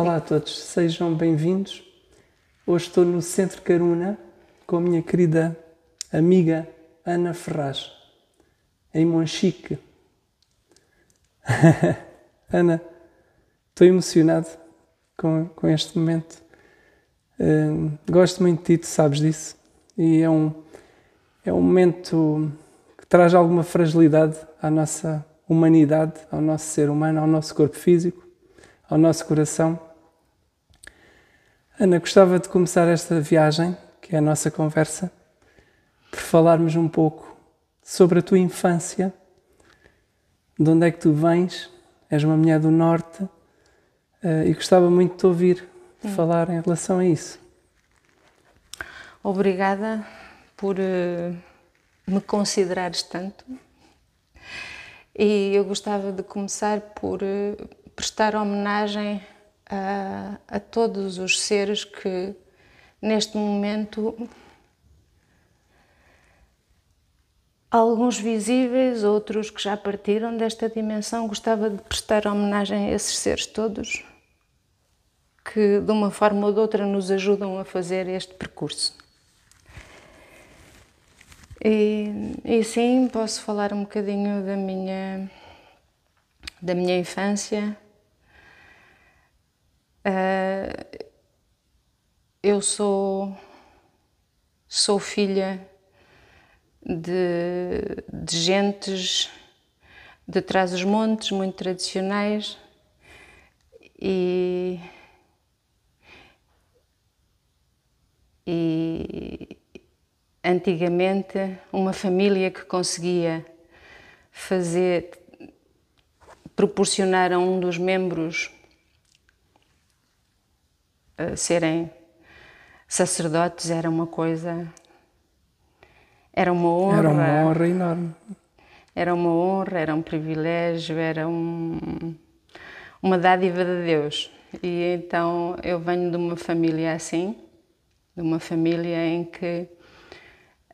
Olá a todos, sejam bem-vindos. Hoje estou no Centro Caruna com a minha querida amiga Ana Ferraz, em Monchique. Ana, estou emocionado com, com este momento. Uh, gosto muito de ti, tu sabes disso. E é um, é um momento que traz alguma fragilidade à nossa humanidade, ao nosso ser humano, ao nosso corpo físico, ao nosso coração. Ana, gostava de começar esta viagem, que é a nossa conversa, por falarmos um pouco sobre a tua infância, de onde é que tu vens, és uma mulher do Norte, uh, e gostava muito de te ouvir Sim. falar em relação a isso. Obrigada por uh, me considerares tanto e eu gostava de começar por uh, prestar homenagem a, a todos os seres que neste momento alguns visíveis, outros que já partiram desta dimensão, gostava de prestar homenagem a esses seres todos que de uma forma ou de outra nos ajudam a fazer este percurso. E, e sim, posso falar um bocadinho da minha, da minha infância. Uh, eu sou, sou filha de, de gentes de trás os montes, muito tradicionais, e, e antigamente uma família que conseguia fazer proporcionar a um dos membros uh, serem sacerdotes era uma coisa era uma honra. Era uma honra enorme. Era uma honra era um privilégio era um, uma dádiva de Deus. E então eu venho de uma família assim de uma família em que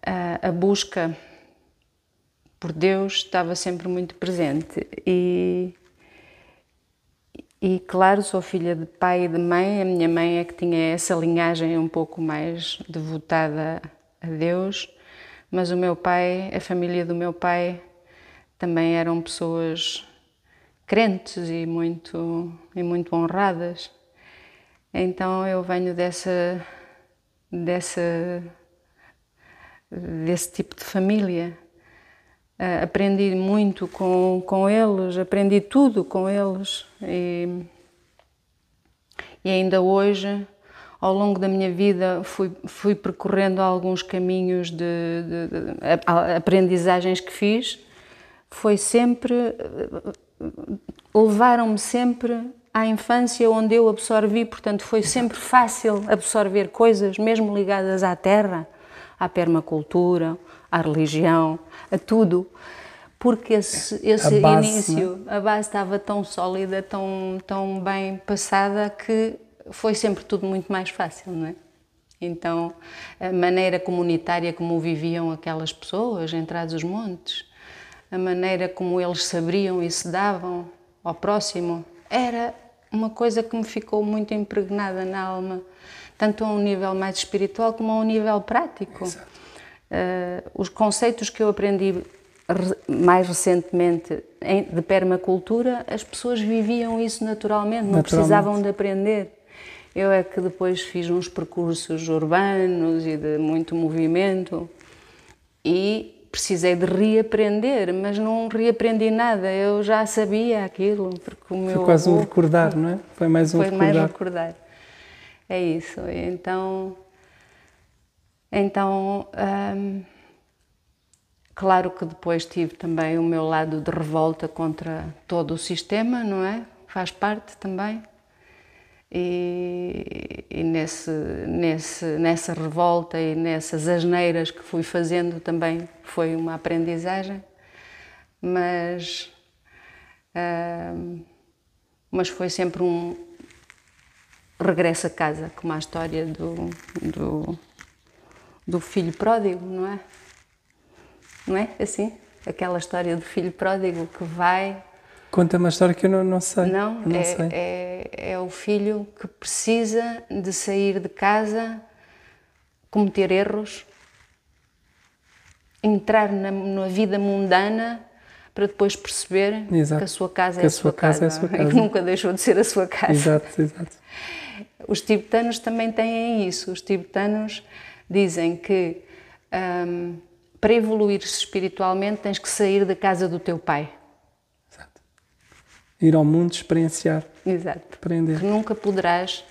a, a busca por Deus estava sempre muito presente. E e claro, sou filha de pai e de mãe. A minha mãe é que tinha essa linhagem um pouco mais devotada a Deus, mas o meu pai, a família do meu pai, também eram pessoas crentes e muito e muito honradas. Então eu venho dessa dessa desse tipo de família. Uh, aprendi muito com, com eles, aprendi tudo com eles e, e ainda hoje, ao longo da minha vida, fui, fui percorrendo alguns caminhos de, de, de, de aprendizagens que fiz. Foi sempre, levaram-me sempre à infância onde eu absorvi, portanto, foi sempre fácil absorver coisas, mesmo ligadas à terra à permacultura, à religião, a tudo, porque esse, esse a base, início, né? a base estava tão sólida, tão, tão bem passada que foi sempre tudo muito mais fácil, não é? Então, a maneira comunitária como viviam aquelas pessoas entrados os montes, a maneira como eles se abriam e se davam ao próximo, era uma coisa que me ficou muito impregnada na alma tanto a um nível mais espiritual como a um nível prático. Uh, os conceitos que eu aprendi mais recentemente de permacultura, as pessoas viviam isso naturalmente, não naturalmente. precisavam de aprender. Eu é que depois fiz uns percursos urbanos e de muito movimento e precisei de reaprender, mas não reaprendi nada, eu já sabia aquilo. Porque o meu Foi quase um recordar, não é? Foi mais um foi recordar. mais recordar. É isso. Então, então hum, claro que depois tive também o meu lado de revolta contra todo o sistema, não é? Faz parte também. E, e nesse, nesse, nessa revolta e nessas asneiras que fui fazendo também foi uma aprendizagem, mas, hum, mas foi sempre um, regressa a casa, como a história do, do, do filho pródigo, não é? Não é assim? Aquela história do filho pródigo que vai Conta uma história que eu não, não sei. Não, não é, sei. É, é o filho que precisa de sair de casa, cometer erros, entrar na, na vida mundana para depois perceber Exato. que a sua casa, Que é, a sua casa casa, é a sua e casa. que nunca deixou de ser a sua casa. Exato, exato. Os tibetanos também têm isso. Os tibetanos dizem que hum, para evoluir espiritualmente tens que sair da casa do teu pai. exato. Ir ao mundo, experienciar, Exato. aprender. Que nunca poderás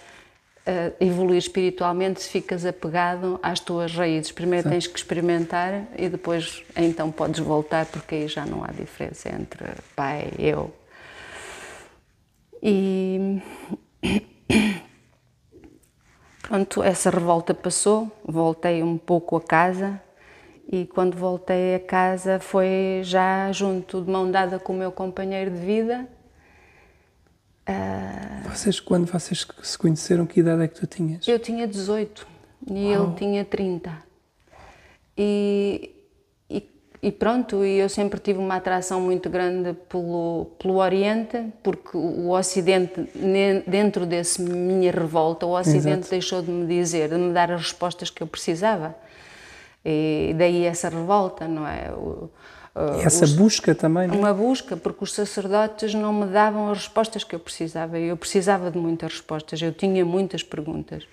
uh, evoluir espiritualmente se ficas apegado às tuas raízes. Primeiro tens que experimentar e depois então podes voltar, porque aí já não há diferença entre pai e eu. E pronto, essa revolta passou, voltei um pouco a casa e quando voltei a casa foi já junto de mão dada com o meu companheiro de vida. Vocês, quando vocês se conheceram, que idade é que tu tinhas? Eu tinha 18 e ele tinha 30. E, e, pronto, e eu sempre tive uma atração muito grande pelo, pelo Oriente, porque o Ocidente, dentro desse minha revolta, o Ocidente Exato. deixou de me dizer, de me dar as respostas que eu precisava. E daí essa revolta, não é? O- E essa busca também, não é? uma busca, porque os sacerdotes não me davam as respostas que eu precisava. Eu precisava de muitas respostas, eu tinha muitas perguntas.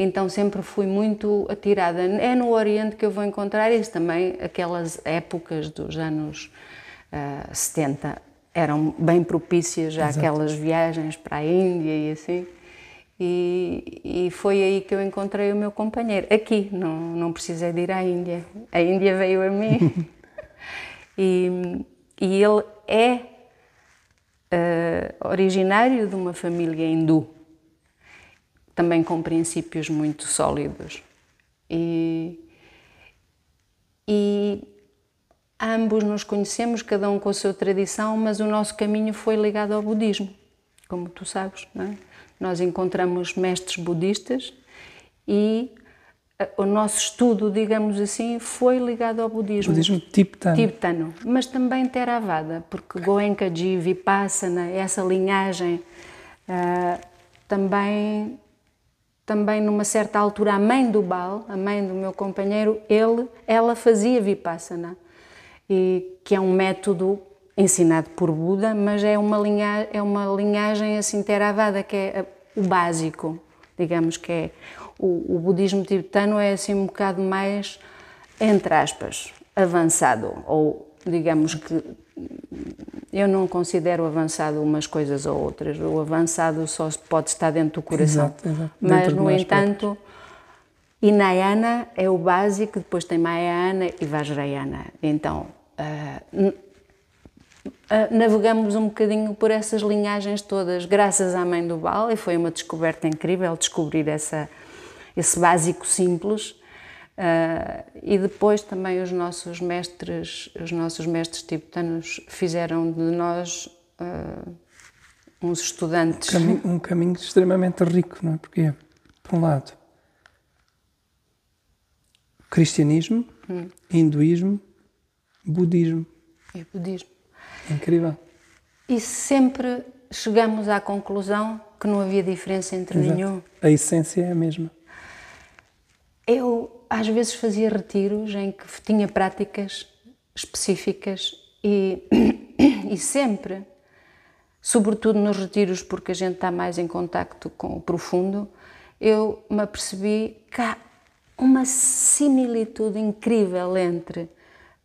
Então sempre fui muito atirada. É no Oriente que eu vou encontrar isso também. Aquelas épocas dos anos ah, 70 eram bem propícias já aquelas viagens para a Índia e assim. E, e foi aí que eu encontrei o meu companheiro. Aqui, não, não precisei de ir à Índia. A Índia veio a mim. E, e ele é eh, originário de uma família hindu, também com princípios muito sólidos. E, e ambos nos conhecemos, cada um com a sua tradição, mas o nosso caminho foi ligado ao budismo, como tu sabes. Não é? Nós encontramos mestres budistas e eh, o nosso estudo, digamos assim, foi ligado ao budismo. Budismo tibetano. Tibetano, mas também Theravada, porque Goenkaji, Vipassana, essa linhagem, ah, também, também numa certa altura, a mãe do Bal, a mãe do meu companheiro, ele, ela fazia Vipassana, e, que é um método ensinado por Buda, mas é uma, linha, é uma linhagem assim Theravada, que é a- o básico, digamos que é. O, o budismo tibetano é assim um bocado mais, entre aspas, avançado, ou digamos que eu não considero avançado umas coisas ou outras. O avançado só pode estar dentro do coração. Exato, exato. Mas, Dentro de no entanto, Hinayana é o básico, depois tem Mahayana e Vajrayana. Então, n- ah, navegamos um bocadinho por essas linhagens todas, graças à mãe do Bal, e foi uma descoberta incrível descobrir essa, esse básico simples. Ah, e depois também os nossos mestres, os nossos mestres tibetanos fizeram de nós ah, uns estudantes. Caminho- um caminho extremamente rico, não é? Porque, por um lado, cristianismo, Hum. hinduísmo, budismo. e budismo. Incrível. E sempre chegamos à conclusão que não havia diferença entre Exato. nenhum. A essência é a mesma. Eu às vezes fazia retiros em que tinha práticas específicas e, e sempre, sobretudo nos retiros porque a gente está mais em contacto com o profundo, eu me apercebi que há uma similitude incrível entre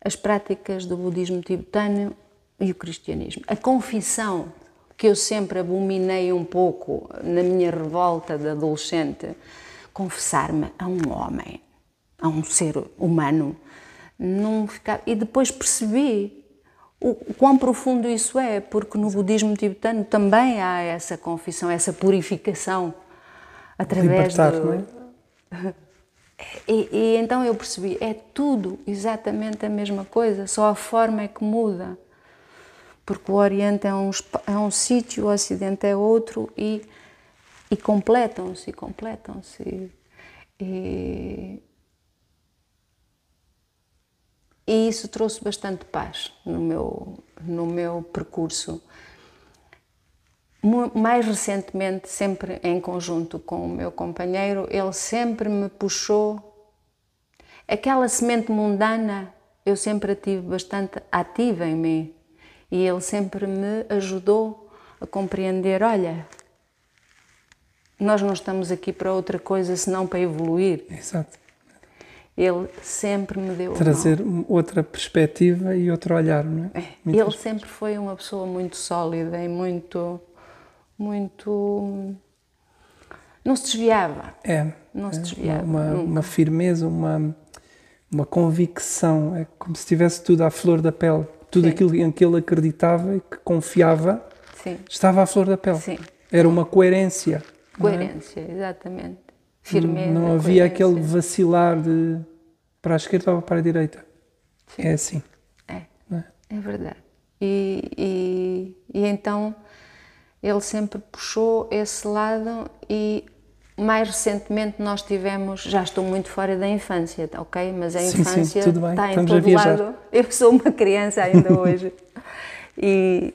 as práticas do budismo tibetano e o cristianismo. A confissão que eu sempre abominei um pouco na minha revolta de adolescente, confessar-me a um homem, a um ser humano, não ficava... e depois percebi o, quão profundo isso é, porque no budismo tibetano também há essa confissão, essa purificação através Libertar, do, não é? e, e então eu percebi, é tudo exatamente a mesma coisa, só a forma é que muda. Porque o Oriente é um, é um sítio, o Ocidente é outro e, e completam-se, e completam-se. E, isso trouxe bastante paz no meu, no meu percurso. mais recentemente, sempre em conjunto com o meu companheiro, ele sempre me puxou. Aquela semente mundana eu sempre a tive bastante ativa em mim e ele sempre me ajudou a compreender: olha, nós não estamos aqui para outra coisa senão para evoluir. Exato. Ele sempre me deu trazer outra perspectiva e outro olhar, não é? é ele sempre foi uma pessoa muito sólida e muito muito. Não se desviava. É. Não se é, desviava. Uma, uma, firmeza, uma, uma convicção. É como se tivesse tudo à flor da pele. Tudo Sim. aquilo em que ele acreditava e que confiava Sim. estava à flor da pele. Sim. Era uma coerência. É? Coerência, é? exatamente. Firmeza. Não, havia aquele vacilar de para a esquerda ou para a direita. Sim. É assim. É. É? é? verdade. E, e, e então ele sempre puxou esse lado e mais recentemente nós tivemos, já estou muito fora da infância, ok? Mas a sim, infância sim, está em todo lado. Eu sou uma criança ainda hoje. E,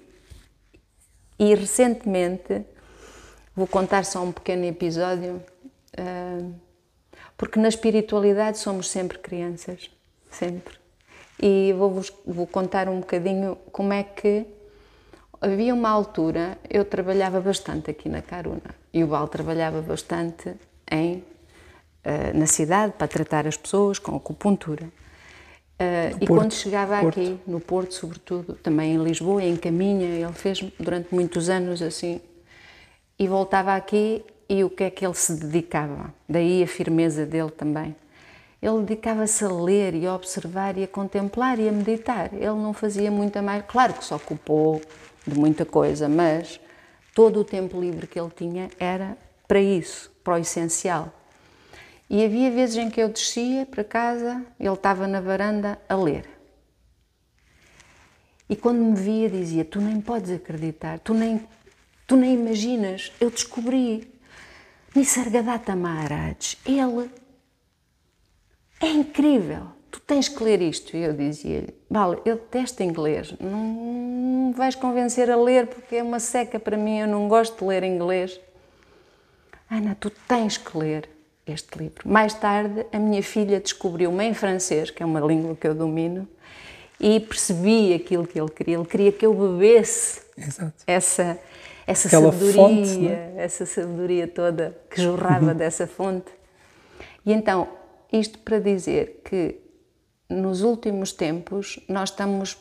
e recentemente, vou contar só um pequeno episódio, porque na espiritualidade somos sempre crianças, sempre. E vou, vou contar um bocadinho como é que Havia uma altura, eu trabalhava bastante aqui na Caruna e o Val trabalhava bastante em, uh, na cidade para tratar as pessoas com acupuntura. Uh, e Porto, quando chegava Porto. aqui, no Porto sobretudo, também em Lisboa, em Caminha, ele fez durante muitos anos assim, e voltava aqui e o que é que ele se dedicava? Daí a firmeza dele também. Ele dedicava-se a ler e a observar e a contemplar e a meditar. Ele não fazia muita mais. Claro que se ocupou de muita coisa, mas todo o tempo livre que ele tinha era para isso, para o essencial. E havia vezes em que eu descia para casa, ele estava na varanda a ler. E quando me via dizia: "Tu nem podes acreditar, tu nem tu nem imaginas, eu descobri Nisargadatta Maharaj, ele é incrível tu tens que ler isto. E eu dizia-lhe, vale, eu detesto inglês, não, não vais convencer a ler porque é uma seca para mim, eu não gosto de ler inglês. Ana, tu tens que ler este livro. Mais tarde, a minha filha descobriu-me em francês, que é uma língua que eu domino, e percebi aquilo que ele queria. Ele queria que eu bebesse Exato. essa, essa Aquela sabedoria, fonte, é? essa sabedoria toda que jorrava dessa fonte. E então, isto para dizer que nos últimos tempos nós estamos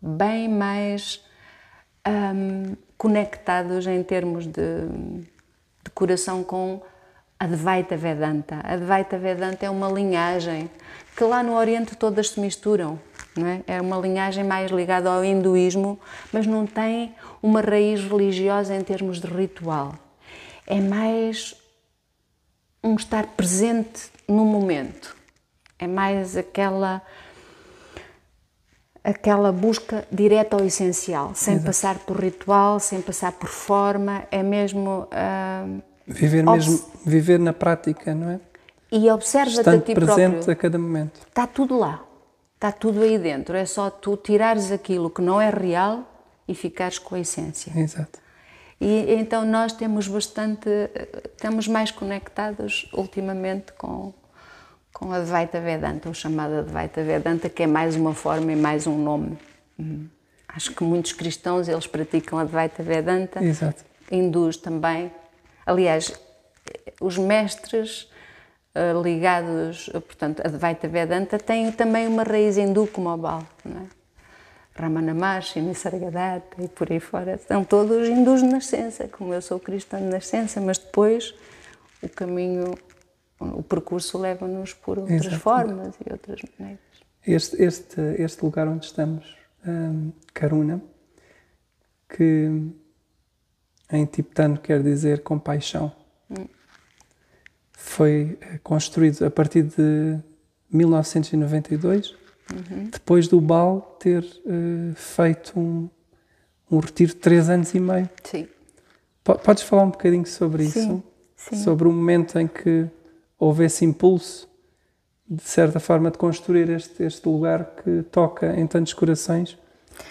bem mais um, conectados em termos de, de coração com a Advaita Vedanta. A Advaita Vedanta é uma linhagem que lá no Oriente todas se misturam. É? é uma linhagem mais ligada ao hinduísmo, mas não tem uma raiz religiosa em termos de ritual. É mais um estar presente no momento. É mais aquela aquela busca direta ao essencial, sem Exato. passar por ritual, sem passar por forma, é mesmo uh, viver mesmo viver na prática, não é? E observa-te a ti presente próprio. a cada momento. Está tudo lá, está tudo aí dentro. É só tu tirares aquilo que não é real e ficares com a essência. Exato. E então nós temos bastante, estamos mais conectados ultimamente com com a Advaita Vedanta, o chamado Advaita Vedanta, que é mais uma forma e mais um nome. Hum. Acho que muitos cristãos eles praticam a Advaita Vedanta, Exato. hindus também. Aliás, os mestres uh, ligados, portanto, a Advaita Vedanta têm também uma raiz hindu como o Bal, não é? Ramana Maharshi, Nisargadatta e por aí fora. São todos hindus de nascença, como eu sou cristã de nascença, mas depois o caminho o percurso leva-nos por outras formas e outras maneiras. Este, este, este lugar onde estamos, um, Karuna, que em tibetano quer dizer compaixão, hum. Foi eh, construído a partir de 1992, uhum. depois do Bal ter uh, feito um, um retiro de três anos e meio. Sim. Podes falar um bocadinho sobre Sim. isso? Sim. Sobre o momento em que houve esse impulso, de certa forma, de construir este, este lugar que toca em tantos corações,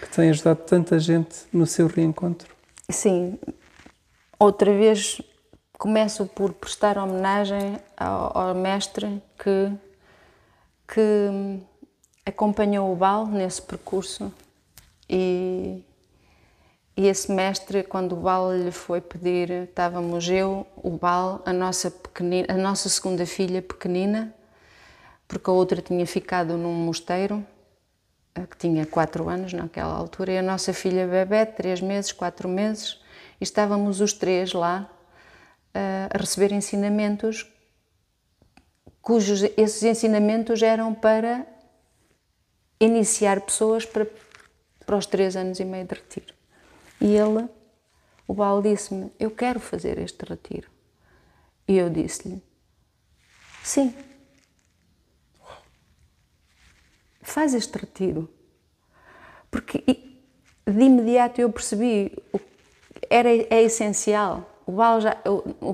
que tem ajudado tanta gente no seu reencontro. Sim, outra vez começo por prestar homenagem ao, ao mestre que, que acompanhou o Bal nesse percurso. E, e esse mestre, quando o Bal lhe foi pedir, estávamos eu, o Bal, a nossa, pequenina, a nossa segunda filha pequenina, porque a outra tinha ficado num mosteiro, que tinha quatro anos naquela altura, e a nossa filha bebê, três meses, quatro meses, e estávamos os três lá a receber ensinamentos cujos esses ensinamentos eram para iniciar pessoas para, para os três anos e meio de retiro. E ele, o Baal, disse-me: Eu quero fazer este retiro. E eu disse-lhe: Sim. Faz este retiro. Porque de imediato eu percebi, era, é essencial o Baal, já, o,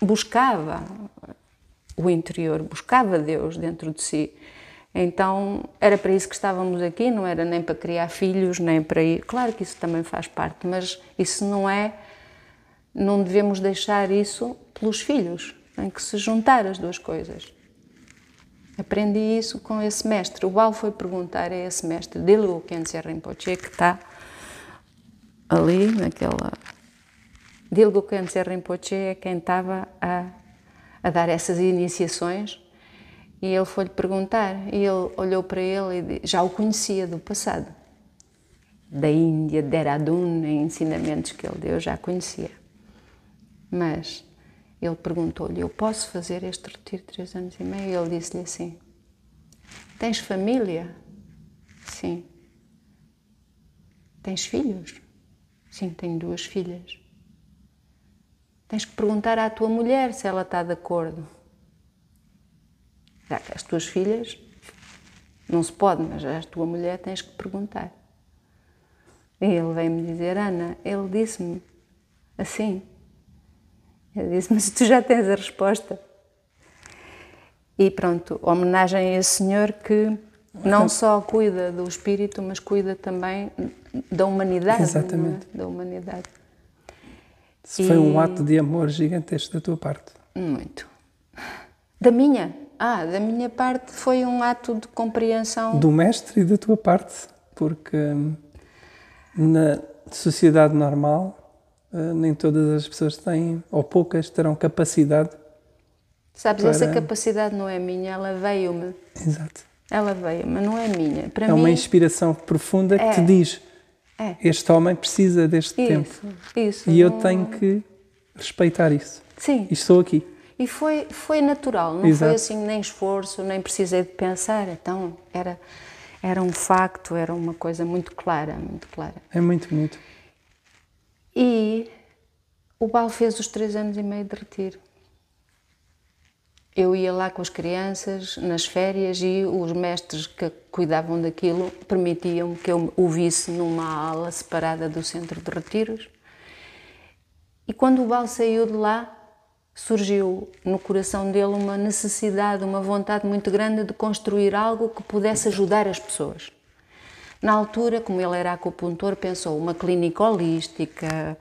o buscava o interior, buscava Deus dentro de si. Então era para isso que estávamos aqui, não era nem para criar filhos, nem para ir. Claro que isso também faz parte, mas isso não é. Não devemos deixar isso pelos filhos, tem que se juntar as duas coisas. Aprendi isso com esse mestre. O Baal foi perguntar a esse mestre, Dilu Khyentse Rinpoche, que está ali naquela Dilgo Khyentse Rinpoche é quem estava a, a dar essas iniciações e ele foi-lhe perguntar e ele olhou para ele e já o conhecia do passado. Da Índia, de Dehradun, em ensinamentos que ele deu, já conhecia. Mas ele perguntou-lhe, eu posso fazer este retiro de três anos e meio? E ele disse-lhe assim, tens família? Sim. Tens filhos? Sim, tenho duas filhas. Tens que perguntar à tua mulher se ela está de acordo. Já que as tuas filhas, não se pode, mas à tua mulher tens que perguntar. E ele veio-me dizer, Ana, ele disse-me assim. Ele disse, mas tu já tens a resposta. E pronto, homenagem a esse senhor que não só cuida do espírito, mas cuida também da humanidade. É? Exatamente. É? Da humanidade. Isso e... foi um ato de amor gigantesco da tua parte. Muito. Da minha? Ah, da minha parte foi um ato de compreensão. Do mestre e da tua parte, porque hum, na sociedade normal hum, nem todas as pessoas têm, ou poucas, terão capacidade. Sabes, para... essa capacidade não é minha, ela veio-me. Exato. Ela veio-me, não é minha. Para é mim... uma inspiração profunda que é. te diz é. Este homem precisa deste isso, tempo. Isso. E eu tenho que respeitar isso. Sim. E estou aqui. E foi, foi natural, não Exato. foi assim nem esforço, nem precisei de pensar. Então era, era um facto, era uma coisa muito clara, muito clara. É muito bonito. E o Bal fez os três anos e meio de retiro. Eu ia lá com as crianças nas férias e os mestres que cuidavam daquilo permitiam que eu o visse numa ala separada do centro de retiros. E quando o Bal saiu de lá, surgiu no coração dele uma necessidade, uma vontade muito grande de construir algo que pudesse ajudar as pessoas. Na altura, como ele era acupuntor, pensou uma clínica holística,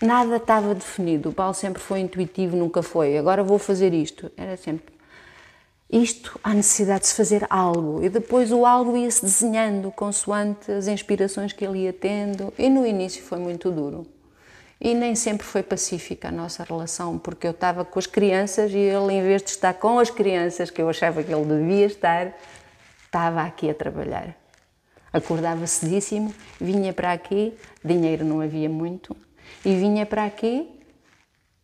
nada estava definido. O Paulo sempre foi intuitivo, nunca foi. Agora vou fazer isto. Era sempre isto, há necessidade de se fazer algo. E depois o algo ia-se desenhando consoante as inspirações que ele ia tendo. E no início foi muito duro. E nem sempre foi pacífica a nossa relação, porque eu estava com as crianças e ele, em vez de estar com as crianças, que eu achava que ele devia estar, estava aqui a trabalhar. Acordava cedíssimo, vinha para aqui, dinheiro não havia muito, e vinha para aqui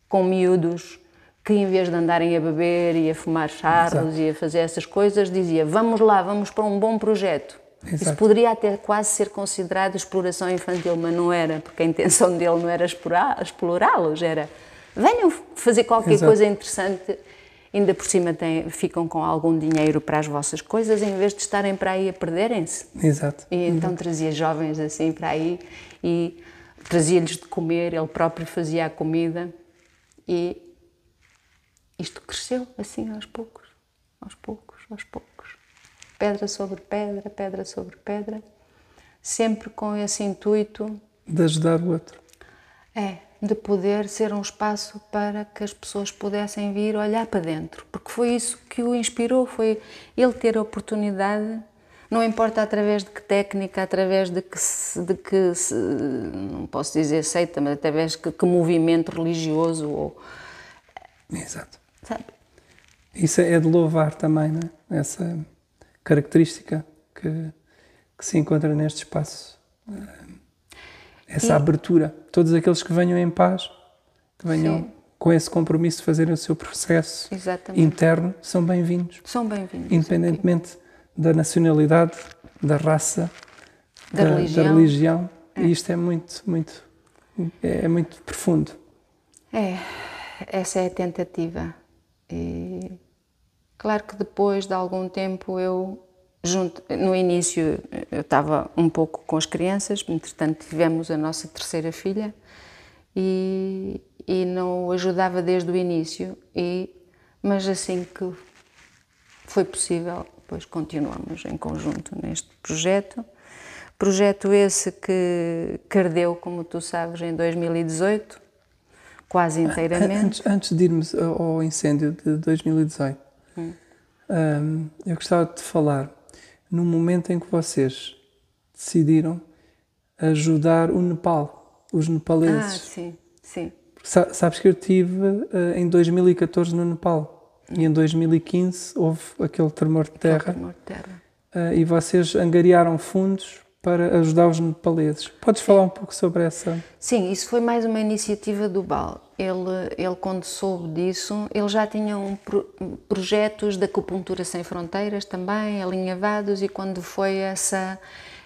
com miúdos que em vez de andarem a beber e a fumar charros e a fazer essas coisas, dizia vamos lá, vamos para um bom projeto. Exato. Isso poderia até quase ser considerado exploração infantil, mas não era, porque a intenção dele não era explorá-los, era venham fazer qualquer Exato. coisa interessante, ainda por cima tem, ficam com algum dinheiro para as vossas coisas, em vez de estarem para aí a perderem-se. Exato. E então trazia jovens assim para aí e trazia-lhes de comer, ele próprio fazia a comida e isto cresceu assim aos poucos, aos poucos, aos poucos. Pedra sobre pedra, pedra sobre pedra, sempre com esse intuito de ajudar o outro. É, de poder ser um espaço para que as pessoas pudessem vir olhar para dentro, porque foi isso que o inspirou, foi ele ter a oportunidade, não importa através de que técnica, através de que, de que não posso dizer seita, mas através de que, que movimento religioso ou... Exato. Sabe? Isso é de louvar também, não é? Essa característica que, que se encontra neste espaço. Essa e... abertura. Todos aqueles que venham em paz, que venham Sim. com esse compromisso de fazerem o seu processo Exatamente. interno, são bem-vindos. São bem-vindos. Independentemente aqui. Da nacionalidade, da raça, da, da religião. Da religião. É. E isto é muito, muito, é muito profundo. É, essa é a tentativa. E claro que depois de algum tempo eu junto, no início eu estava um pouco com as crianças, entretanto tivemos a nossa terceira filha e, e não ajudava desde o início, e, mas assim que foi possível, depois continuamos em conjunto neste projeto. Projeto esse que, que ardeu, como tu sabes, em 2018, quase inteiramente. Antes, antes de irmos ao incêndio de 2018, hum. um, eu gostava de falar no momento em que vocês decidiram ajudar o Nepal, os nepaleses. Ah, sim, sim. Sabes que eu estive uh, em 2014 no Nepal e em 2015 houve aquele tremor de terra. Tremor de terra. Uh, e vocês angariaram fundos para ajudar os nepaleses. Podes falar um pouco sobre essa? Sim, isso foi mais uma iniciativa do BAL. Ele, ele quando soube disso, ele já tinha um pro, projetos de acupuntura sem fronteiras também, alinhavados, e quando foi essa,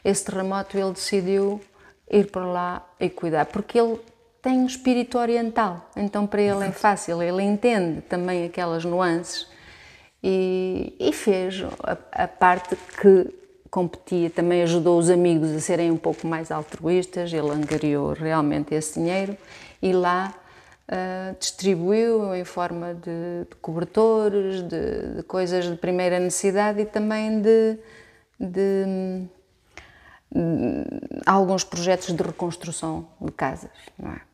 esse terremoto, ele decidiu ir para lá e cuidar, porque ele tem um espírito oriental, então para ele é fácil, ele entende também aquelas nuances e, e fez a, a parte que competia, também ajudou os amigos a serem um pouco mais altruístas, ele angariou realmente esse dinheiro e lá uh, distribuiu em forma de, de cobertores, de, de, coisas de primeira necessidade e também de, de, de alguns projetos de reconstrução de casas, não é?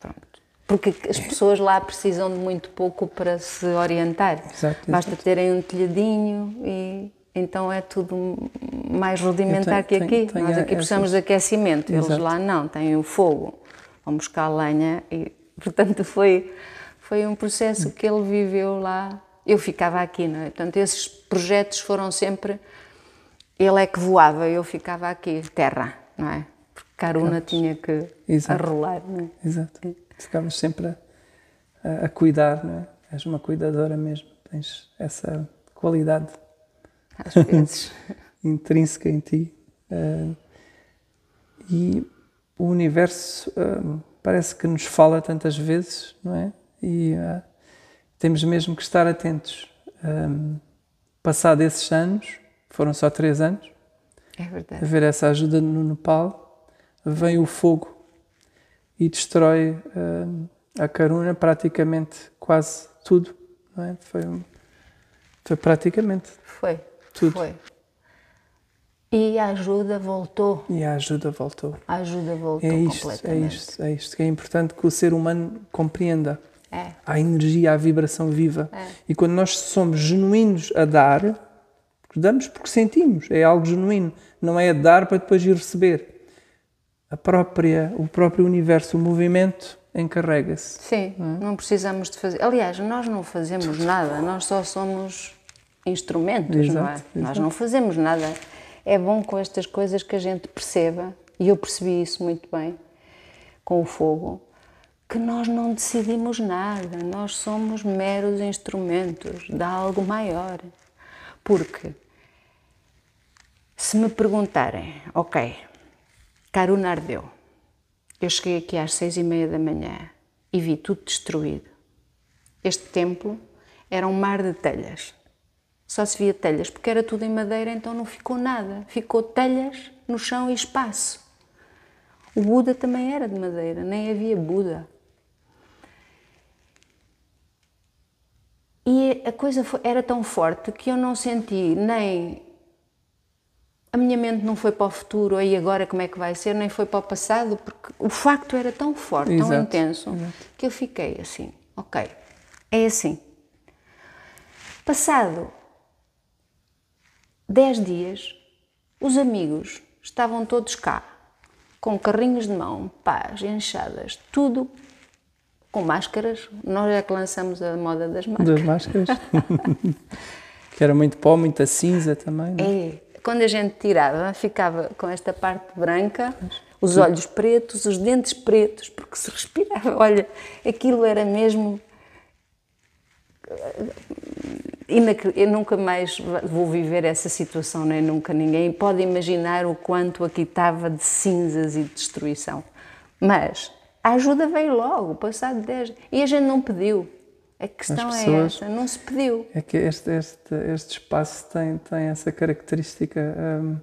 Pronto. Porque as pessoas lá precisam de muito pouco para se orientar. Exato, Basta terem um telhadinho e então é tudo mais rudimentar tenho, que aqui. Tenho, Nós aqui precisamos de aquecimento, eles lá não, têm o fogo. Vão buscar lenha e, portanto, foi, foi um processo que ele viveu lá. Eu ficava aqui, não é? Portanto, esses projetos foram sempre. Ele é que voava, eu ficava aqui, terra, não é? Exato. tinha que Exato. arrolar, não é? Exato. Ficavas sempre a, a cuidar, não é? És uma cuidadora mesmo, tens essa qualidade às vezes. intrínseca em ti. Uh, e o universo uh, parece que nos fala tantas vezes, não é? E uh, temos mesmo que estar atentos. Um, passado esses anos, foram só três anos, é verdade. a ver essa ajuda no Nepal, vem o fogo e destrói a Karuna praticamente quase tudo, não é? Foi, foi praticamente. Foi. Tudo. Foi. E a ajuda voltou. E a ajuda voltou. A ajuda voltou é isto. É isto, é isto que é importante que o ser humano compreenda. É. A energia, a vibração viva. É. E quando nós somos genuínos a dar, damos porque sentimos, é algo genuíno. Não é dar para depois ir receber. A própria, o próprio universo, o movimento encarrega-se. Sim, não, é? não precisamos de fazer. Aliás, nós não fazemos nada, nós só somos instrumentos, exato, não é? Exato. Nós não fazemos nada. É bom com estas coisas que a gente perceba, e eu percebi isso muito bem com o fogo, que nós não decidimos nada, nós somos meros instrumentos de algo maior. Porque se me perguntarem, ok, Caruna ardeu, eu cheguei aqui às seis e meia da manhã e vi tudo destruído. Este templo era um mar de telhas só se via telhas, porque era tudo em madeira, então não ficou nada. Ficou telhas no chão e espaço. O Buda também era de madeira, nem havia Buda. E a coisa foi, era tão forte que eu não senti nem a minha mente não foi para o futuro, aí agora como é que vai ser, nem foi para o passado, porque o facto era tão forte, Exato, tão intenso, exato. que eu fiquei assim, ok, é assim. Passado 10 dias, os amigos estavam todos cá, com carrinhos de mão, pás, enxadas, tudo com máscaras. Nós é que lançamos a moda das máscaras. Das máscaras. que era muito pó, muita cinza também. Não? é? Quando a gente tirava, ficava com esta parte branca, os olhos pretos, os dentes pretos, porque se respirava. Olha, aquilo era mesmo. inacre- Eu nunca mais vou viver essa situação, nem nunca ninguém pode imaginar o quanto aqui estava de cinzas e de destruição. Mas a ajuda veio logo, passado 10. E a gente não pediu. A questão é pessoas- essa, não se pediu. É que este, este, este espaço tem, tem essa característica. hum,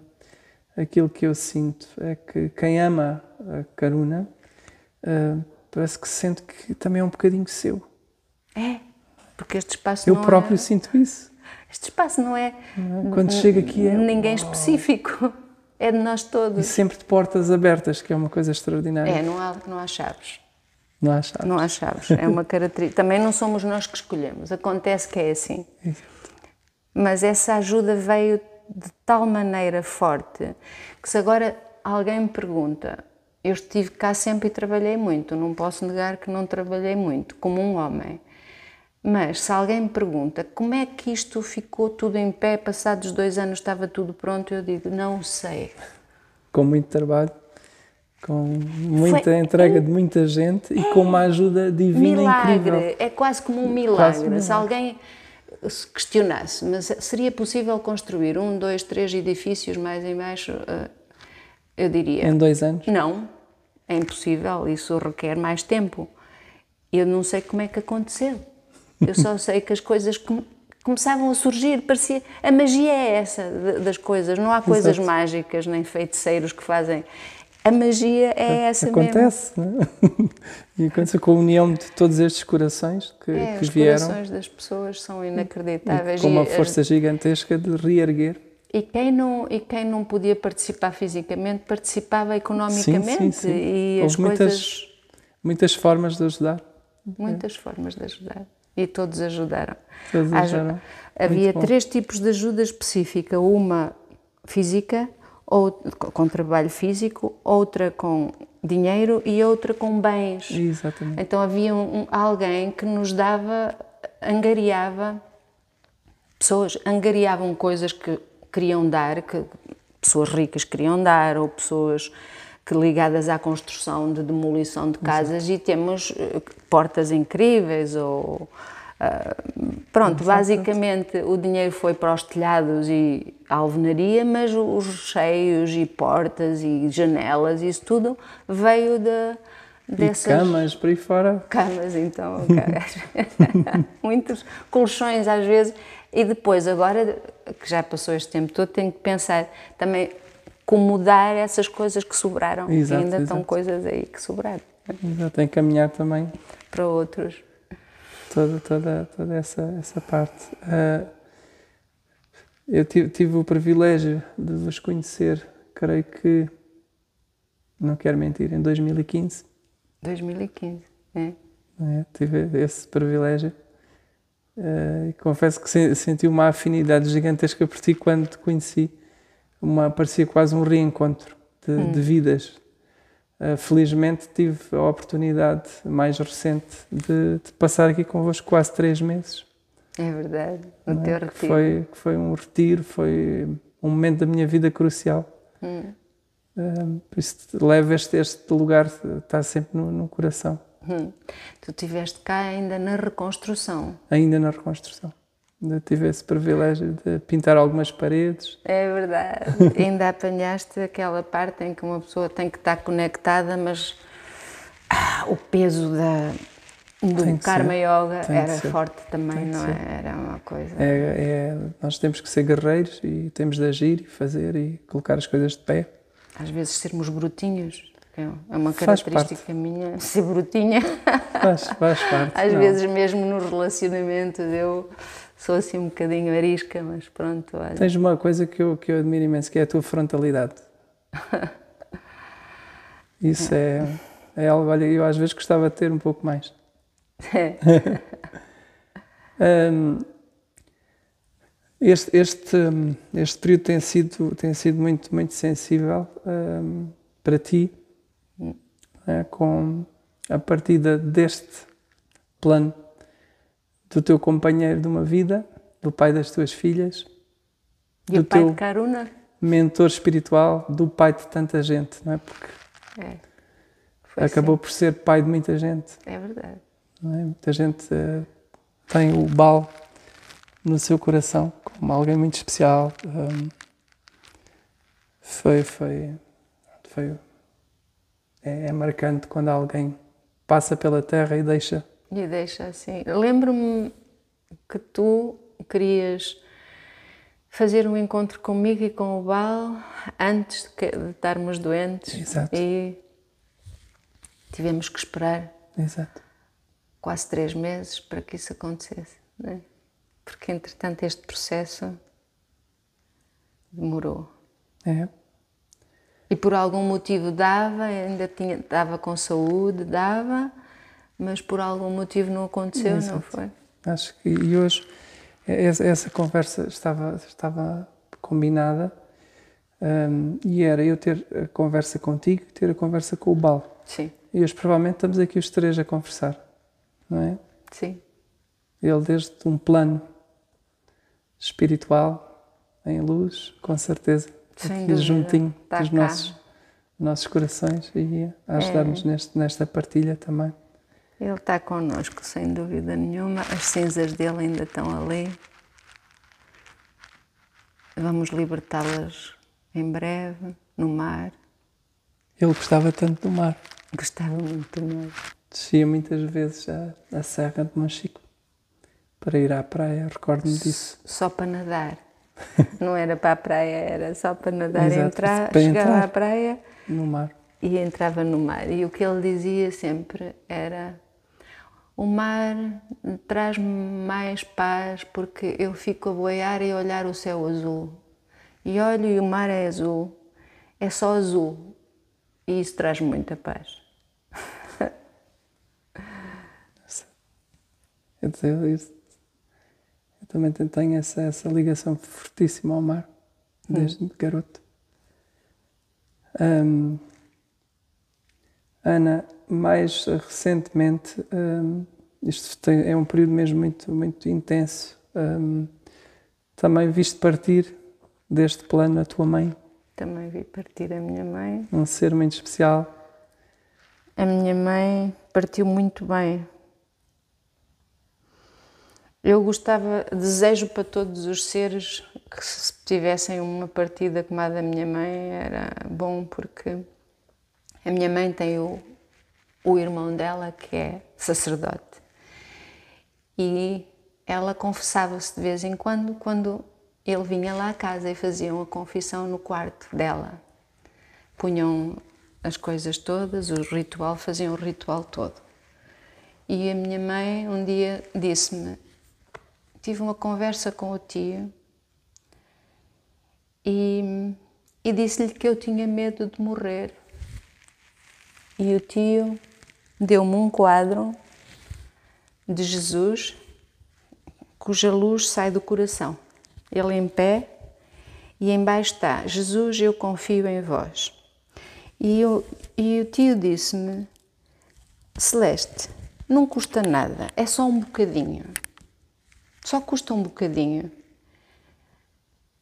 aquilo que eu sinto é que quem ama a Karuna hum, parece que sente que também é um bocadinho seu. É, porque este espaço Eu não próprio é... sinto isso. Este espaço não é Quando chega aqui é. ninguém específico, é de nós E todos. sempre de portas abertas, que é uma coisa extraordinária. É, não há, não há chaves. Não há chave. Não há chaves. É uma característica. Também não somos nós que escolhemos. Acontece que é assim. Mas essa ajuda veio de tal maneira forte que se agora alguém me pergunta, eu estive cá sempre e trabalhei muito, não posso negar que não trabalhei muito, como um homem. Mas se alguém me pergunta como é que isto ficou tudo em pé, passados dois anos estava tudo pronto, eu digo, não sei. Com muito trabalho, com muita Foi- entrega de muita gente e com uma ajuda divina incrível. Milagre, é quase como um milagre. um Se alguém se questionasse, mas seria possível construir um, dois, três edifícios mais em baixo? Eh, Eu diria, Em dois anos. não, é impossível, isso requer mais tempo. Eu não sei como é que aconteceu. Eu só sei que as coisas come- começavam a surgir, parecia. A magia é essa das coisas, não há coisas Exato. mágicas nem feiticeiros que fazem. A magia é essa mesmo. Acontece, não é? E aconteceu com a união de todos estes corações que, É, que os vieram corações das pessoas são e inacreditáveis. com uma e, força gigantesca de reerguer. e quem não e quem não podia participar fisicamente participava economicamente Sim, sim, sim. e Houve as muitas, coisas muitas formas de ajudar. muitas formas de ajudar e todos ajudaram. Todos ajudaram. Havia três tipos de ajuda específica, uma física ou com trabalho físico, outra com dinheiro e outra com bens. Exatamente. Então havia um- alguém que nos dava, angariava, pessoas angariavam coisas que queriam dar, que pessoas ricas queriam dar, ou pessoas que ligadas à construção de demolição de casas e temos eh, portas incríveis ou pronto, basicamente o dinheiro foi para os telhados e a alvenaria, mas os cheios e portas e janelas, isso tudo veio de, E dessas camas por aí fora. camas, então, muitos colchões às vezes. E depois, agora que já passou este tempo todo, tenho que pensar também como dar essas coisas que sobraram. Exato, e ainda estão exato. coisas aí que sobraram Exato, encaminhar também para outros. Toda, toda, toda essa, essa parte. Ah, eu tive, tive o privilégio de vos conhecer, creio que, não quero mentir, em 2015. 2015, é? né? tive esse privilégio. E confesso que se- senti uma afinidade gigantesca por ti quando te conheci. Uma, parecia quase um reencontro de, de vidas. Ah, felizmente tive a oportunidade mais recente de, de passar aqui convosco quase três meses. É verdade. O não é? teu que, retiro. foi, que foi um retiro, foi um momento da minha vida crucial. Hum. Ah, por isso levo este, este lugar, está sempre no, no coração, Hum. Tu estiveste cá ainda na reconstrução. ainda na reconstrução. Ainda tive esse privilégio de pintar algumas paredes. É verdade. Ainda apanhaste aquela parte em que uma pessoa tem que estar conectada, mas ah, o peso da, do Tem Karma ser. Yoga Tem era forte também, Tem não é? Era uma coisa. É, é- nós temos que ser guerreiros e temos de agir e fazer e colocar as coisas de pé. Às vezes sermos brutinhos. que É uma característica minha, ser brutinha. Faz, faz parte. Às não. vezes mesmo no relacionamento eu Sou assim um bocadinho arisca, mas pronto. Olha. Tens uma coisa que eu, que eu admiro imenso, que é a tua frontalidade. Isso é, é algo, olha, eu às vezes gostava de ter um pouco mais. um, este, este, este período tem sido, tem sido muito, muito sensível um, para ti, é, com a partida deste plano do teu companheiro de uma vida, do pai das tuas filhas, e do pai teu de Karuna? mentor espiritual, do pai de tanta gente, não é? Porque é, acabou assim. por ser pai de muita gente. É verdade. É? Muita gente uh, tem o Bal no seu coração como alguém muito especial. Um, foi, foi, foi é, é marcante quando alguém passa pela terra e deixa e deixa assim. Lembro-me que tu querias fazer um encontro comigo e com o Bal antes de, de estarmos doentes. Exato. E tivemos que esperar Exato. quase três meses para que isso acontecesse. Né? Porque, entretanto, este processo demorou. É. E por algum motivo dava, ainda tinha, dava com saúde, dava, mas por algum motivo não aconteceu, Exato. não foi? Acho que e hoje essa conversa estava estava combinada um, e era eu ter a conversa contigo e ter a conversa com o Bal. Sim. E hoje provavelmente estamos aqui os três a conversar, não é? Sim. Ele desde um plano espiritual em luz, com certeza, Sem aqui juntinho tá dos nossos, nossos corações e a ajudar-nos é. nesta partilha também. Ele está connosco, sem dúvida nenhuma. As cinzas dele ainda estão ali. Vamos libertá-las em breve, no mar. Ele gostava tanto do mar. Gostava muito do mar. Descia muitas vezes a, a Serra de Monchico para ir à praia, recordo-me disso. Só para nadar. Não era para a praia, era só para nadar, Exato, entrar, para chegava entrar à praia no mar. e entrava no mar. E o que ele dizia sempre era o mar traz-me mais paz porque eu fico a boiar e olhar o céu azul. E olho e o mar é azul. É só azul. E isso traz muita paz. Quer dizer, eu, eu também tenho essa, essa ligação fortíssima ao mar, desde hum. garoto. Um, Ana, mais recentemente, um, isto é um período mesmo muito, muito intenso. Um, também viste partir deste plano a tua mãe? Também vi partir a minha mãe. Um ser muito especial. A minha mãe partiu muito bem. Eu gostava, desejo para todos os seres que se tivessem uma partida como a da minha mãe, era bom porque a minha mãe tem o, o irmão dela que é sacerdote. E ela confessava-se de vez em quando, quando ele vinha lá à casa e faziam a confissão no quarto dela. Punham as coisas todas, o ritual, faziam o ritual todo. E a minha mãe um dia disse-me: tive uma conversa com o tio e, e disse-lhe que eu tinha medo de morrer. E o tio deu-me um quadro de Jesus, cuja luz sai do coração. Ele em pé e embaixo está: Jesus, eu confio em vós. E, eu, e o tio disse-me: Celeste, não custa nada, é só um bocadinho. Só custa um bocadinho.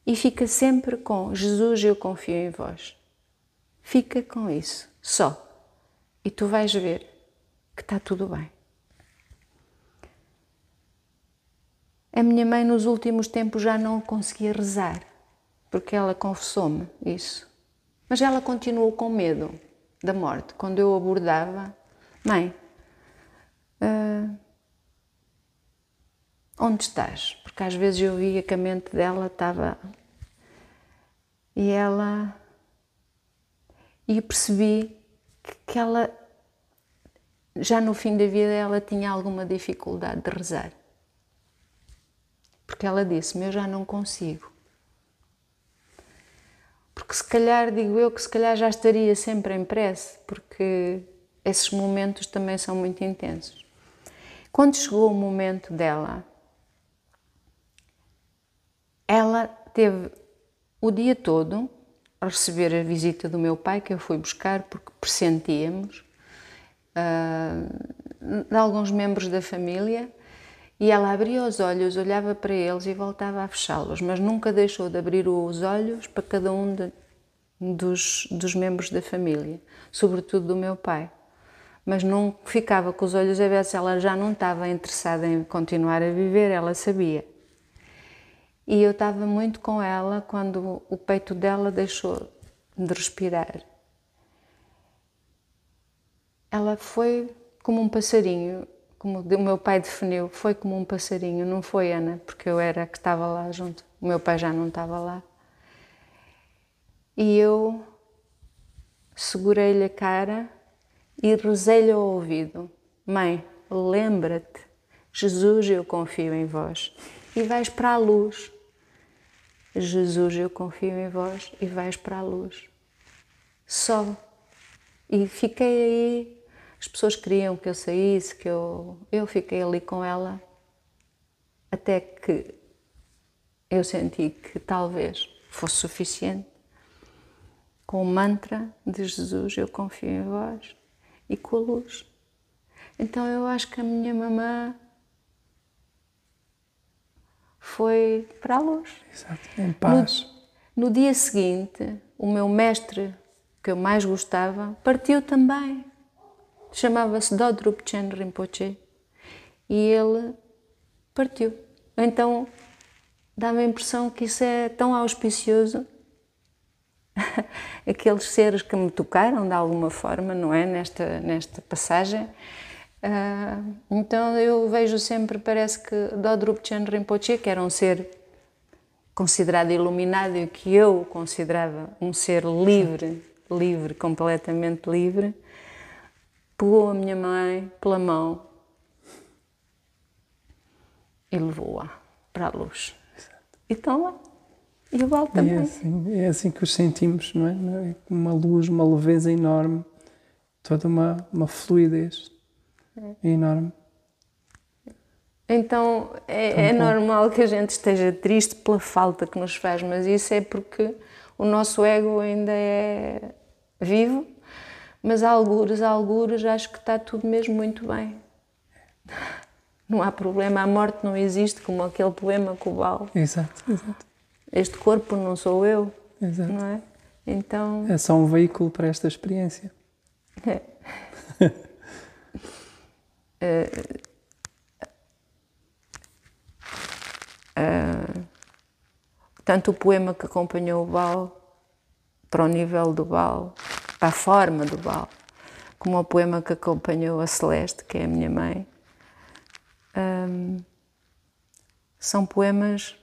E fica sempre com Jesus, eu confio em vós. Fica com isso, só. E tu vais ver que está tudo bem. A minha mãe, nos últimos tempos, já não conseguia rezar, porque ela confessou-me isso. Mas ela continuou com medo da morte. Quando eu abordava, mãe, uh, onde estás? Porque às vezes eu via que a mente dela estava. E ela. E percebi que ela, já no fim da vida, ela tinha alguma dificuldade de rezar Porque ela disse-me: Eu já não consigo. Porque se calhar, digo eu, que se calhar já estaria sempre em prece, porque esses momentos também são muito intensos. Quando chegou o momento dela, ela teve o dia todo a receber a visita do meu pai, que eu fui buscar porque pressentíamos, uh, de alguns membros da família, e ela abria os olhos, olhava para eles e voltava a fechá-los, mas nunca deixou de abrir os olhos para cada um de, dos, dos membros da família, sobretudo do meu pai mas não ficava com os olhos abertos. Ela já não estava interessada em continuar a viver, ela sabia. E eu estava muito com ela quando o peito dela deixou de respirar. Ela foi como um passarinho, como o meu pai definiu, foi como um passarinho, não foi Ana, porque eu era que estava lá junto. O meu pai já não estava lá. E eu segurei-lhe a cara e rezei-lhe ao ouvido: Mãe, lembra-te, Jesus, eu confio em vós. E vais para a luz. Jesus, eu confio em vós. E vais para a luz. Só. E fiquei aí. As pessoas queriam que eu saísse, que eu. Eu fiquei ali com ela. Até que eu senti que talvez fosse suficiente. Com o mantra de Jesus, eu confio em vós e com a luz. Então eu acho que a minha mamã foi para a luz. Exato, em paz. No, no dia seguinte, o meu mestre, que eu mais gostava, partiu também. Chamava-se Dodrup Chen Rinpoche. E ele partiu. Então dá-me a impressão que isso é tão auspicioso aqueles seres que me tocaram de alguma forma, não é? Nesta, nesta passagem. Uh, então eu vejo sempre, parece que Dodrup Chan Rinpoche, que era um ser considerado iluminado e que eu considerava um ser livre, livre, completamente livre, pegou a minha mãe pela mão e levou-a para a luz. Então lá e o Val também. É assim, é assim que os sentimos, não é? é? Uma luz, uma leveza enorme, toda uma, uma fluidez é. enorme. Então é, é normal que a gente esteja triste pela falta que nos faz, mas isso é porque o nosso ego ainda é vivo, mas a algures, algures, acho que está tudo mesmo muito bem. Não há problema, a morte não existe, como aquele poema com o Val. Exato, exato. Este corpo não sou eu. Exato. Não é? Então... é só um veículo para esta experiência. É. uh, uh, tanto o poema que acompanhou o Bal, para o nível do Bal, para a forma do Bal, como o poema que acompanhou a Celeste, que é a minha mãe, um, são poemas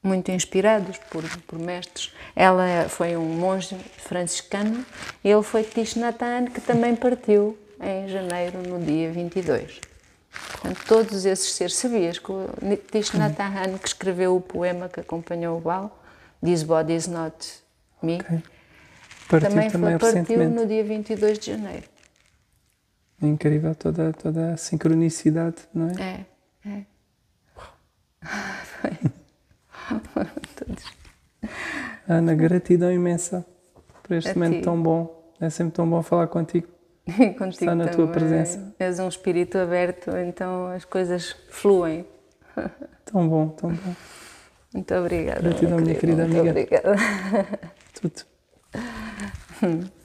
muito inspirados por, por mestres. Ela foi um monge franciscano e ele foi Tish Natan, que também partiu em janeiro, no dia 22. Portanto, todos esses seres. Sabias que o Tish Natan, que escreveu o poema que acompanhou o Bal, This Body is Not Me, okay. Partiu também, também foi, partiu no dia 22 de janeiro. É incrível toda, toda a sincronicidade, não é? É, é. Foi. Ana, gratidão imensa por este a momento ti. tão bom. É sempre tão bom falar contigo. contigo Estar na também. tua presença. És um espírito aberto, então as coisas fluem. Tão bom, tão bom. Muito obrigada. Gratidão, minha querida Muito amiga. obrigada. Tudo. Hmm.